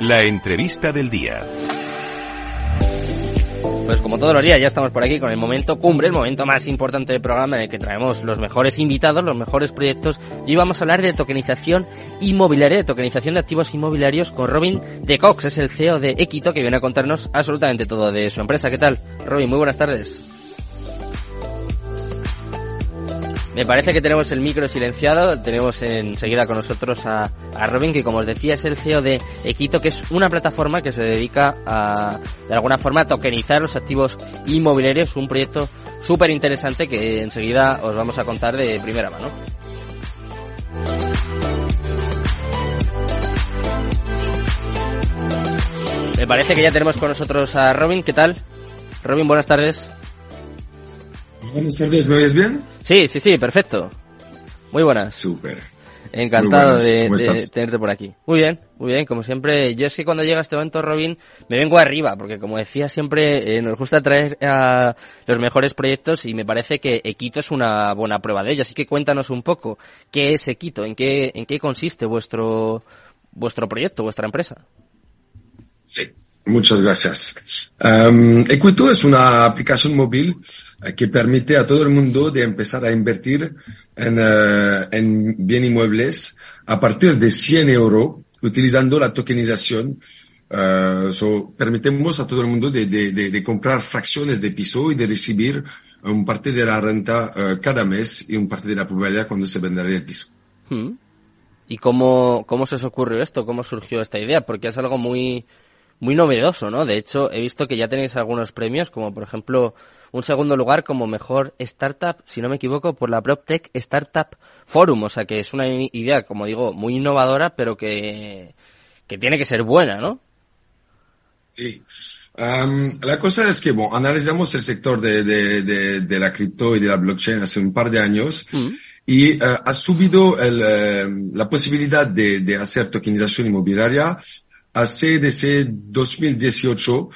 La entrevista del día. Pues como todos los días ya estamos por aquí con el momento cumbre, el momento más importante del programa en el que traemos los mejores invitados, los mejores proyectos y vamos a hablar de tokenización inmobiliaria, de tokenización de activos inmobiliarios con Robin de Cox, es el CEO de Equito que viene a contarnos absolutamente todo de su empresa. ¿Qué tal? Robin, muy buenas tardes. Me parece que tenemos el micro silenciado. Tenemos enseguida con nosotros a, Robin, que como os decía es el CEO de Equito, que es una plataforma que se dedica a, de alguna forma, a tokenizar los activos inmobiliarios. Un proyecto súper interesante que enseguida os vamos a contar de primera mano. Me parece que ya tenemos con nosotros a Robin. ¿Qué tal? Robin, buenas tardes. Buenas tardes, ¿me oyes bien? Sí, sí, sí, perfecto. Muy buenas. Súper. Encantado de, tenerte por aquí. Muy bien, muy bien, como siempre. Yo es que cuando llega este momento, Robin, me vengo arriba, porque como decía siempre, eh, nos gusta traer a los mejores proyectos y me parece que Equito es una buena prueba de ello. Así que cuéntanos un poco, ¿qué es Equito? ¿En qué, en qué consiste vuestro, vuestro proyecto, vuestra empresa? Sí, Muchas gracias. Um, Equito es una aplicación móvil eh, que permite a todo el mundo de empezar a invertir en, uh, en bien inmuebles a partir de 100 euros utilizando la tokenización. Uh, so, permitimos a todo el mundo de, de, de, de, comprar fracciones de piso y de recibir un parte de la renta uh, cada mes y un parte de la probabilidad cuando se venderá el piso. Hmm. ¿Y cómo, cómo se os ocurrió esto? ¿Cómo surgió esta idea? Porque es algo muy, muy novedoso, ¿no? De hecho, he visto que ya tenéis algunos premios, como por ejemplo un segundo lugar como mejor startup, si no me equivoco, por la PropTech Startup Forum. O sea que es una idea, como digo, muy innovadora, pero que, que tiene que ser buena, ¿no? Sí. Um, la cosa es que, bueno, analizamos el sector de, de, de, de, la cripto y de la blockchain hace un par de años. Mm. Y uh, ha subido el, uh, la posibilidad de, de hacer tokenización inmobiliaria hace desde 2018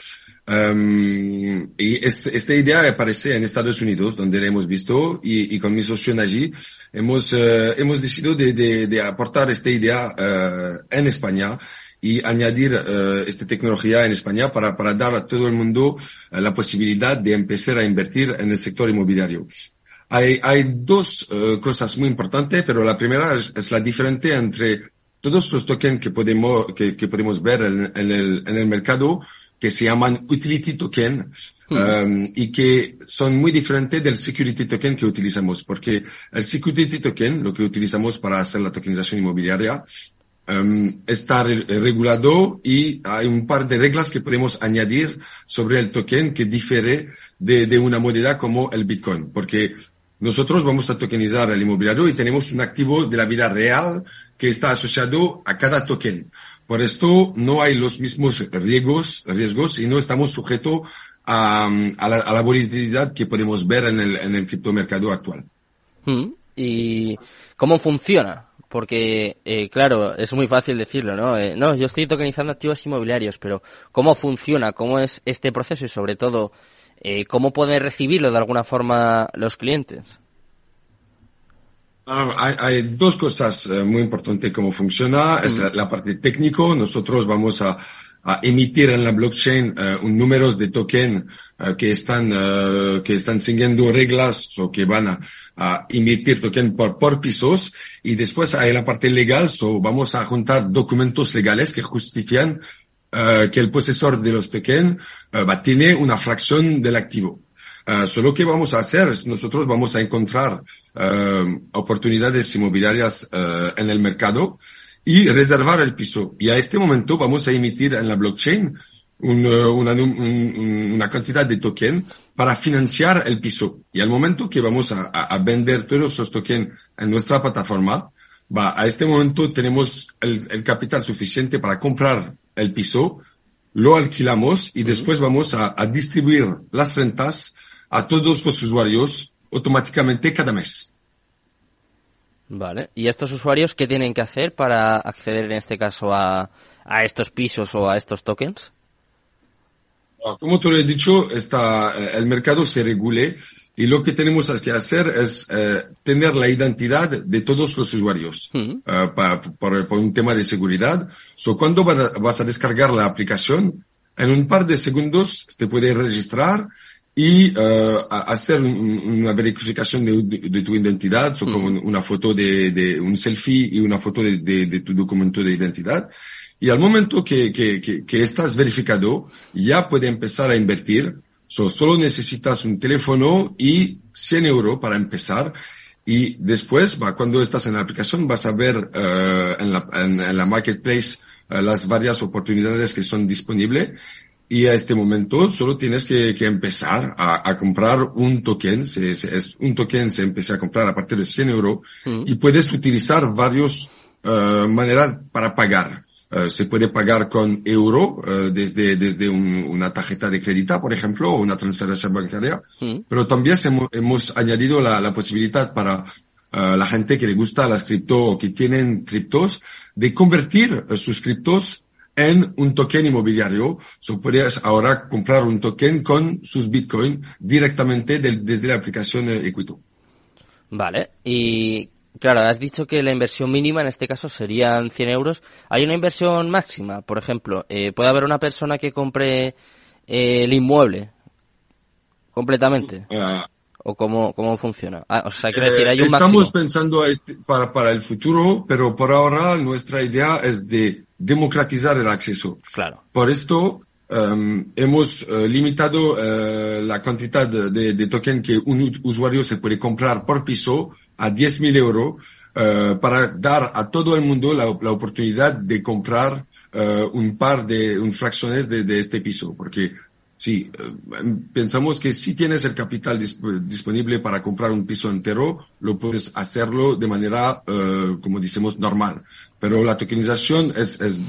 um, y es, esta idea aparece en Estados Unidos, donde la hemos visto y, con mi socio allí hemos, uh, hemos decidido de, de, aportar esta idea uh, en España y añadir uh, esta tecnología en España para, para dar a todo el mundo la posibilidad de empezar a invertir en el sector inmobiliario. Hay, dos cosas muy importantes, pero la primera es, la diferencia entre todos los tokens que podemos, que, podemos ver en, el, en el mercado, que se llaman utility token, hmm. um, y que son muy diferentes del security token que utilizamos, porque el security token, lo que utilizamos para hacer la tokenización inmobiliaria, um, está re regulado y hay un par de reglas que podemos añadir sobre el token que difiere de, de una moneda como el Bitcoin, porque nosotros vamos a tokenizar el inmobiliario y tenemos un activo de la vida real que está asociado a cada token. Por esto no hay los mismos riesgos, riesgos y no estamos sujetos la, a, la, volatilidad que podemos ver en el, en el criptomercado actual. Hmm. ¿Y cómo funciona? Porque, eh, claro, es muy fácil decirlo, ¿no? Eh, no, yo estoy tokenizando activos inmobiliarios, pero ¿cómo funciona? ¿Cómo es este proceso? Y sobre todo, eh, ¿cómo pueden recibirlo de alguna forma los clientes? Ah, hay, hay, dos cosas uh, muy importantes cómo funciona. Es la, la, parte técnico. Nosotros vamos a, a emitir en la blockchain uh, un número de token uh, que están que están siguiendo reglas o que van a, a emitir token por, por pisos. Y después hay la parte legal. So vamos a juntar documentos legales que justifican que el posesor de los tokens va, tiene una fracción del activo. Uh, solo que vamos a hacer es nosotros vamos a encontrar uh, oportunidades inmobiliarias uh, en el mercado y reservar el piso. Y a este momento vamos a emitir en la blockchain un, una, un, una, cantidad de token para financiar el piso. Y al momento que vamos a, a vender todos esos tokens en nuestra plataforma, va, a este momento tenemos el, el capital suficiente para comprar el piso, lo alquilamos y después vamos a, a distribuir las rentas a todos los usuarios automáticamente cada mes. Vale. ¿Y estos usuarios qué tienen que hacer para acceder en este caso a, a estos pisos o a estos tokens? Como te lo he dicho, está, eh, el mercado se regule y lo que tenemos que hacer es eh, tener la identidad de todos los usuarios uh por, por, un tema de seguridad. So, cuando vas a descargar la aplicación, en un par de segundos te puede registrar y uh, hacer una verificación de, de, tu identidad, so, como una foto de, de, un selfie y una foto de, de, tu documento de identidad. Y al momento que, que, que, que estás verificado, ya puede empezar a invertir solo necesitas un teléfono y 100 euros para empezar. Y después, va, cuando estás en la aplicación, vas a ver uh, en, la, en, la marketplace uh, las varias oportunidades que son disponibles. Y a este momento solo tienes que, que empezar a, a, comprar un token. Se, se, es, un token se empieza a comprar a partir de 100 euros mm. y puedes utilizar varias uh, maneras para pagar. Eh, se puede pagar con euro uh, desde, desde un, una tarjeta de crédito, por ejemplo, o una transferencia bancaria. Mm. Pero también hemos, hemos añadido la, la, posibilidad para la gente que le gusta las cripto o que tienen criptos de convertir sus criptos en un token inmobiliario. So, puedes ahora comprar un token con sus bitcoin directamente de, desde la aplicación Equito. Vale. ¿Y Claro, has dicho que la inversión mínima en este caso serían 100 euros. ¿Hay una inversión máxima? Por ejemplo, eh, ¿puede haber una persona que compre eh, el inmueble completamente? Ah. ¿O cómo, cómo funciona? Ah, o sea, quiero decir, hay un Estamos máximo. pensando este, para, para el futuro, pero por ahora nuestra idea es de democratizar el acceso. Claro. Por esto, um, hemos uh, limitado uh, la cantidad de, de, de token que un usuario se puede comprar por piso a 10.000 euros uh, para dar a todo el mundo la, la oportunidad de comprar un par de un fracciones de, de este piso, porque sí, uh, pensamos que si tienes el capital disp disponible para comprar un piso entero, lo puedes hacerlo de manera, como decimos, normal. Pero la tokenización es, es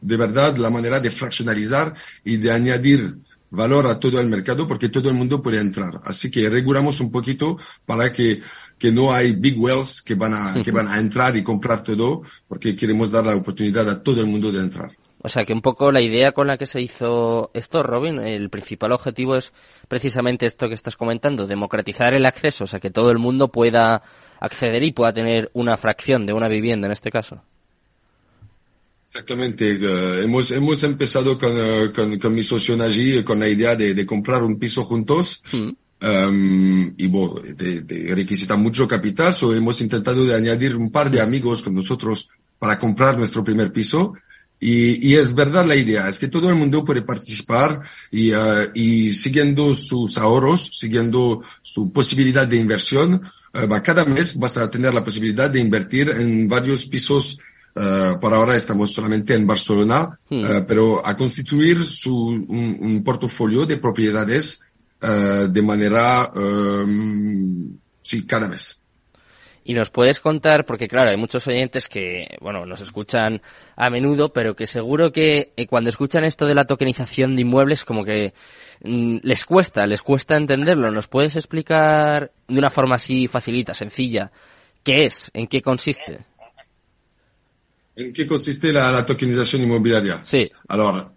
de verdad la manera de fraccionalizar y de añadir valor a todo el mercado porque todo el mundo puede entrar. Así que regulamos un poquito para que que no hay big wells que van a, que van a entrar y comprar todo, porque queremos dar la oportunidad a todo el mundo de entrar. O sea que un poco la idea con la que se hizo esto, Robin, el principal objetivo es precisamente esto que estás comentando, democratizar el acceso, o sea que todo el mundo pueda acceder y pueda tener una fracción de una vivienda en este caso. Exactamente. Uh, hemos, hemos empezado con, uh, con, con, mi socio allí con la idea de, de comprar un piso juntos. Mm. Um, y bueno, te, requisita mucho capital, so hemos intentado de añadir un par de amigos con nosotros para comprar nuestro primer piso. Y, y es verdad la idea, es que todo el mundo puede participar y, uh, y siguiendo sus ahorros, siguiendo su posibilidad de inversión, uh, cada mes vas a tener la posibilidad de invertir en varios pisos Uh, por ahora estamos solamente en Barcelona, hmm. uh, pero a constituir su, un, un, portafolio de propiedades uh, de manera, um, sí, cada mes. Y nos puedes contar, porque claro, hay muchos oyentes que, bueno, nos escuchan a menudo, pero que seguro que eh, cuando escuchan esto de la tokenización de inmuebles, como que mm, les cuesta, les cuesta entenderlo. ¿Nos puedes explicar de una forma así facilita, sencilla, qué es, en qué consiste? ¿En qué consiste la, la tokenización inmobiliaria? Sí. Ahora,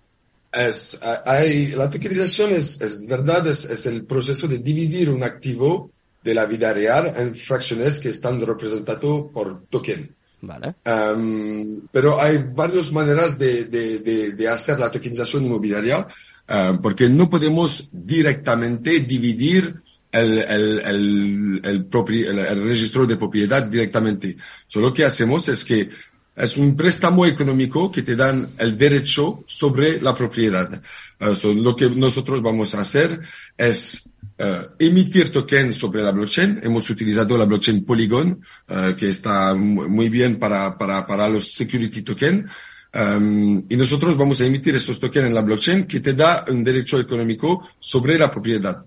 es, hay, la tokenización es, es verdad, es, es, el proceso de dividir un activo de la vida real en fracciones que están representadas por token. Vale. Um, pero hay varias maneras de, de, de, de hacer la tokenización inmobiliaria, uh, porque no podemos directamente dividir el, el, el, el, el registro de propiedad directamente. Solo lo que hacemos es que es un préstamo económico que te dan el derecho sobre la propiedad. Uh, so, lo que nosotros vamos a hacer es uh, emitir token sobre la blockchain. Hemos utilizado la blockchain Polygon, uh, que está muy bien para, para, para los security token. Um, y nosotros vamos a emitir estos tokens en la blockchain que te da un derecho económico sobre la propiedad.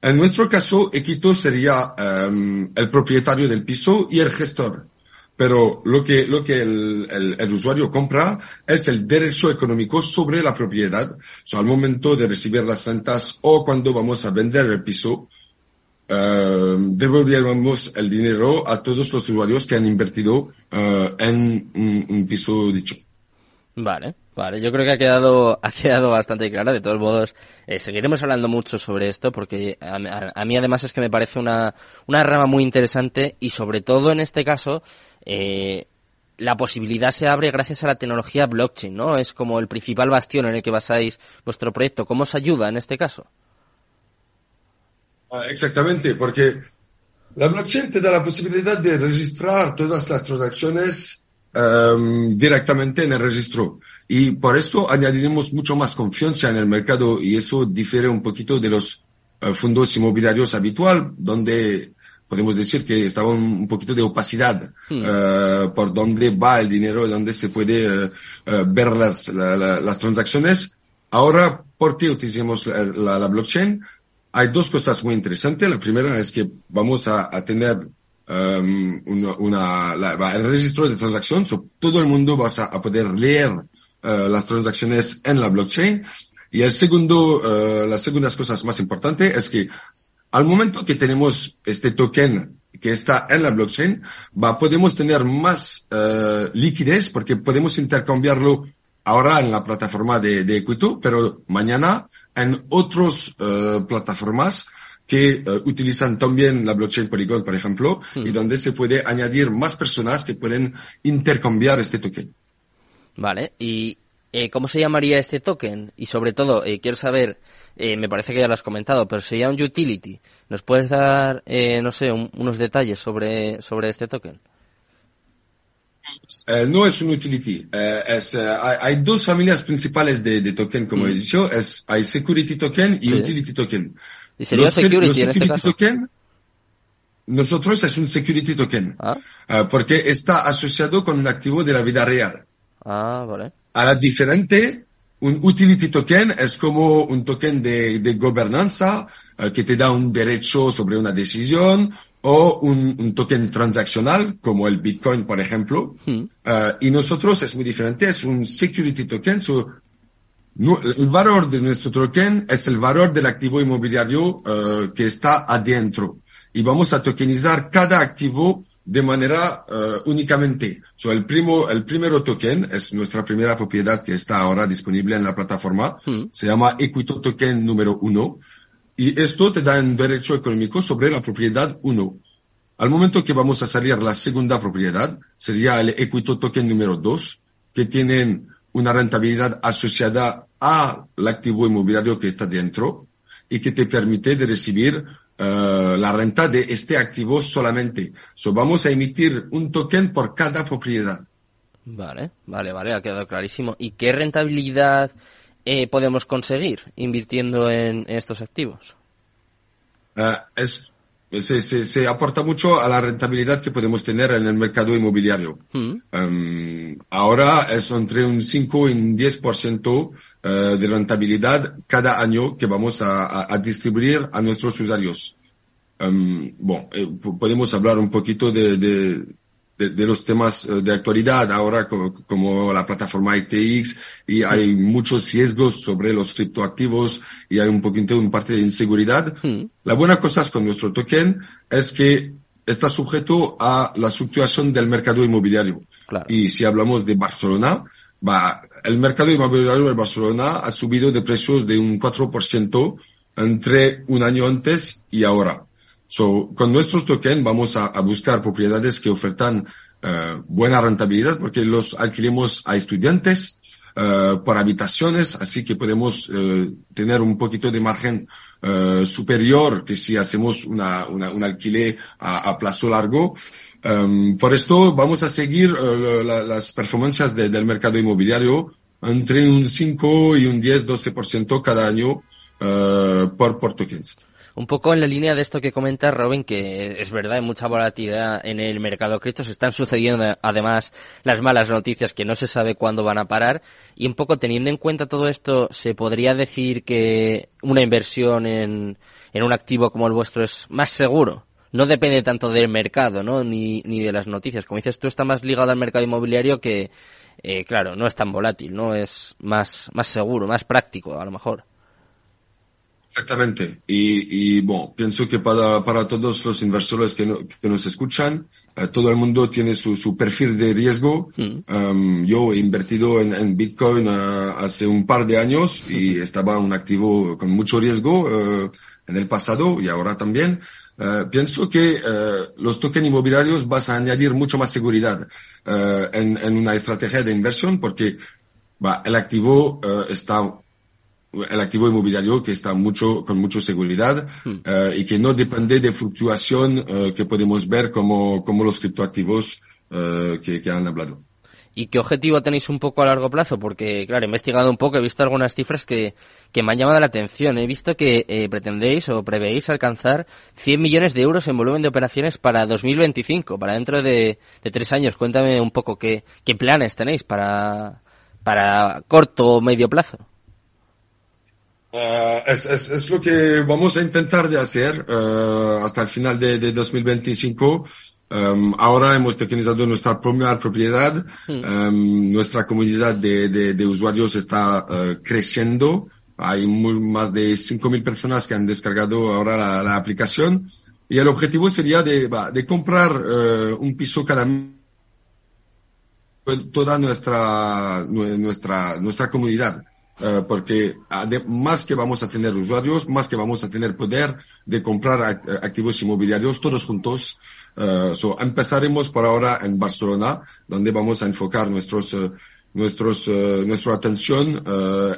En nuestro caso, Equito sería um, el propietario del piso y el gestor pero lo que, lo que el, el, usuario compra es el derecho económico sobre la propiedad. O sea, al momento de recibir las rentas o cuando vamos a vender el piso, uh, devolvemos el dinero a todos los usuarios que han invertido uh, en un, piso dicho. Vale. Vale, yo creo que ha quedado, ha quedado bastante clara. De todos modos, eh, seguiremos hablando mucho sobre esto porque a, a, mí además es que me parece una, una rama muy interesante y sobre todo en este caso, eh, la posibilidad se abre gracias a la tecnología blockchain, ¿no? Es como el principal bastión en el que basáis vuestro proyecto. ¿Cómo os ayuda en este caso? Ah, exactamente, porque la blockchain te da la posibilidad de registrar todas las transacciones um, directamente en el registro. Y por eso añadiremos mucho más confianza en el mercado y eso difiere un poquito de los uh, fondos inmobiliarios habitual, donde podemos decir que estaba un, poquito de opacidad hmm. uh, por dónde va el dinero, dónde se puede uh, ver las, la, la, las transacciones. Ahora, ¿por qué utilizamos la, la, blockchain? Hay dos cosas muy interesantes. La primera es que vamos a, a tener um, una, una el registro de transacción, todo el mundo va a, a poder leer las transacciones en la blockchain. Y el segundo, uh, las segundas cosas más importantes es que al momento que tenemos este token que está en la blockchain, va, podemos tener más uh, liquidez porque podemos intercambiarlo ahora en la plataforma de, de Equito, pero mañana en otras plataformas que uh, utilizan también la blockchain Polygon, por ejemplo, y donde se puede añadir más personas que pueden intercambiar este token. Vale, y eh, ¿cómo se llamaría este token? Y sobre todo, eh, quiero saber, eh, me parece que ya lo has comentado, pero sería un utility. ¿Nos puedes dar, eh, no sé, un, unos detalles sobre, sobre este token? Uh, no es un utility. Uh, es, uh, hay, hay, dos familias principales de, de token, como mm. he dicho. Es, hay security token y sí. utility token. ¿Y sería los, security, los security en este token, nosotros es un security token. ¿Ah? porque está asociado con un activo de la vida real. Ah, vale. A la diferente, un utility token es como un token de, de gobernanza que te da un derecho sobre una decisión o un, un, token transaccional como el Bitcoin, por ejemplo. Hmm. Uh, y nosotros es muy diferente, es un security token. So, no, el valor de nuestro token es el valor del activo inmobiliario uh, que está adentro. Y vamos a tokenizar cada activo de manera uh, únicamente. So, el, primo, el primero token es nuestra primera propiedad que está ahora disponible en la plataforma. Hmm. Se llama Equito Token número uno. Y esto te da un derecho económico sobre la propiedad 1. Al momento que vamos a salir la segunda propiedad, sería el Equito Token número 2, que tienen una rentabilidad asociada al activo inmobiliario que está dentro y que te permite de recibir uh, la renta de este activo solamente. So, vamos a emitir un token por cada propiedad. Vale, vale, vale, ha quedado clarísimo. ¿Y qué rentabilidad eh, podemos conseguir invirtiendo en, en estos activos? Uh, es, se, se, se, aporta mucho a la rentabilidad que podemos tener en el mercado inmobiliario. Mm. Um, ahora es entre un 5 y un 10% uh, de rentabilidad cada año que vamos a, a, a distribuir a nuestros usuarios. Um, bueno, eh, podemos hablar un poquito de, de de, de, los temas de actualidad ahora como, como, la plataforma ITX y hay muchos riesgos sobre los criptoactivos y hay un poquito un parte de inseguridad. Mm. La buena cosa con nuestro token es que está sujeto a la fluctuación del mercado inmobiliario. Claro. Y si hablamos de Barcelona, va, el mercado inmobiliario de Barcelona ha subido de precios de un 4% entre un año antes y ahora. So, con nuestros tokens vamos a, buscar propiedades que ofertan uh, buena rentabilidad porque los alquilemos a estudiantes uh, por habitaciones, así que podemos uh, tener un poquito de margen superior que si hacemos una, una, un alquiler a, plazo largo. Um, por esto vamos a seguir la, las performancias de, del mercado inmobiliario entre un 5 y un 10, 12% cada año por, por tokens un poco en la línea de esto que comenta Robin, que es verdad, hay mucha volatilidad en el mercado cripto, se están sucediendo además las malas noticias que no se sabe cuándo van a parar, y un poco teniendo en cuenta todo esto, se podría decir que una inversión en, en un activo como el vuestro es más seguro. No depende tanto del mercado, ¿no? Ni, ni de las noticias. Como dices, tú está más ligado al mercado inmobiliario que, eh, claro, no es tan volátil, ¿no? Es más, más seguro, más práctico, a lo mejor. Exactamente. Y, y bueno, pienso que para, para todos los inversores que, no, que nos escuchan, eh, todo el mundo tiene su, su perfil de riesgo. Mm. Um, yo he invertido en, en Bitcoin uh, hace un par de años y estaba un activo con mucho riesgo uh, en el pasado y ahora también. Uh, pienso que los tokens inmobiliarios vas a añadir mucho más seguridad en, en, una estrategia de inversión porque va, el activo está el activo inmobiliario que está mucho con mucha seguridad hmm. eh, y que no depende de fluctuación eh, que podemos ver como, como los criptoactivos eh, que, que, han hablado. ¿Y qué objetivo tenéis un poco a largo plazo? Porque, claro, he investigado un poco, he visto algunas cifras que, que me han llamado la atención. He visto que pretendéis o prevéis alcanzar 100 millones de euros en volumen de operaciones para 2025, para dentro de, de tres años. Cuéntame un poco qué, qué planes tenéis para, para corto o medio plazo. Uh, es, es, es, lo que vamos a intentar de hacer uh, hasta el final de, de 2025. Um, ahora hemos tokenizado nuestra primera propiedad. Hmm. Um, nuestra comunidad de, de, de usuarios está uh, creciendo. Hay muy, más de 5.000 personas que han descargado ahora la, la, aplicación. Y el objetivo sería de, de comprar un piso cada toda nuestra, nuestra, nuestra comunidad. Eh, porque más que vamos a tener usuarios, más que vamos a tener poder de comprar activos inmobiliarios todos juntos. Uh, so empezaremos por ahora en Barcelona, donde vamos a enfocar nuestros, uh, nuestros, nuestra atención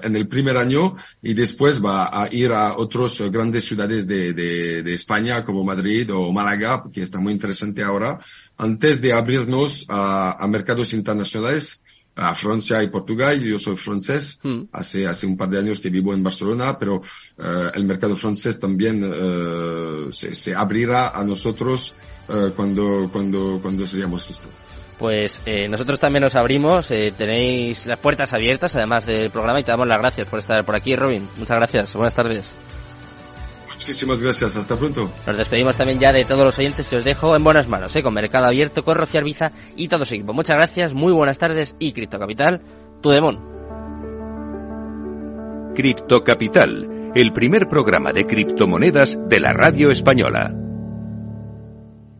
en el primer año y después va a ir a otras grandes ciudades de, de, de, España como Madrid o Málaga, que está muy interesante ahora, antes de abrirnos a, a mercados internacionales a Francia y Portugal. Yo soy francés, mm. hace, hace un par de años que vivo en Barcelona, pero uh, el mercado francés también uh, se, se, abrirá a nosotros uh, cuando, cuando, cuando seríamos listos. Pues eh, nosotros también nos abrimos, eh, tenéis las puertas abiertas además del programa y te damos las gracias por estar por aquí, Robin. Muchas gracias, buenas tardes. Muchísimas gracias, hasta pronto. Nos despedimos también ya de todos los oyentes y os dejo en buenas manos, ¿eh? con Mercado Abierto, con Rocío Arbiza y todo su equipo. Muchas gracias, muy buenas tardes y Cripto Capital, tu demon. Cripto Capital, el primer programa de criptomonedas de la radio española.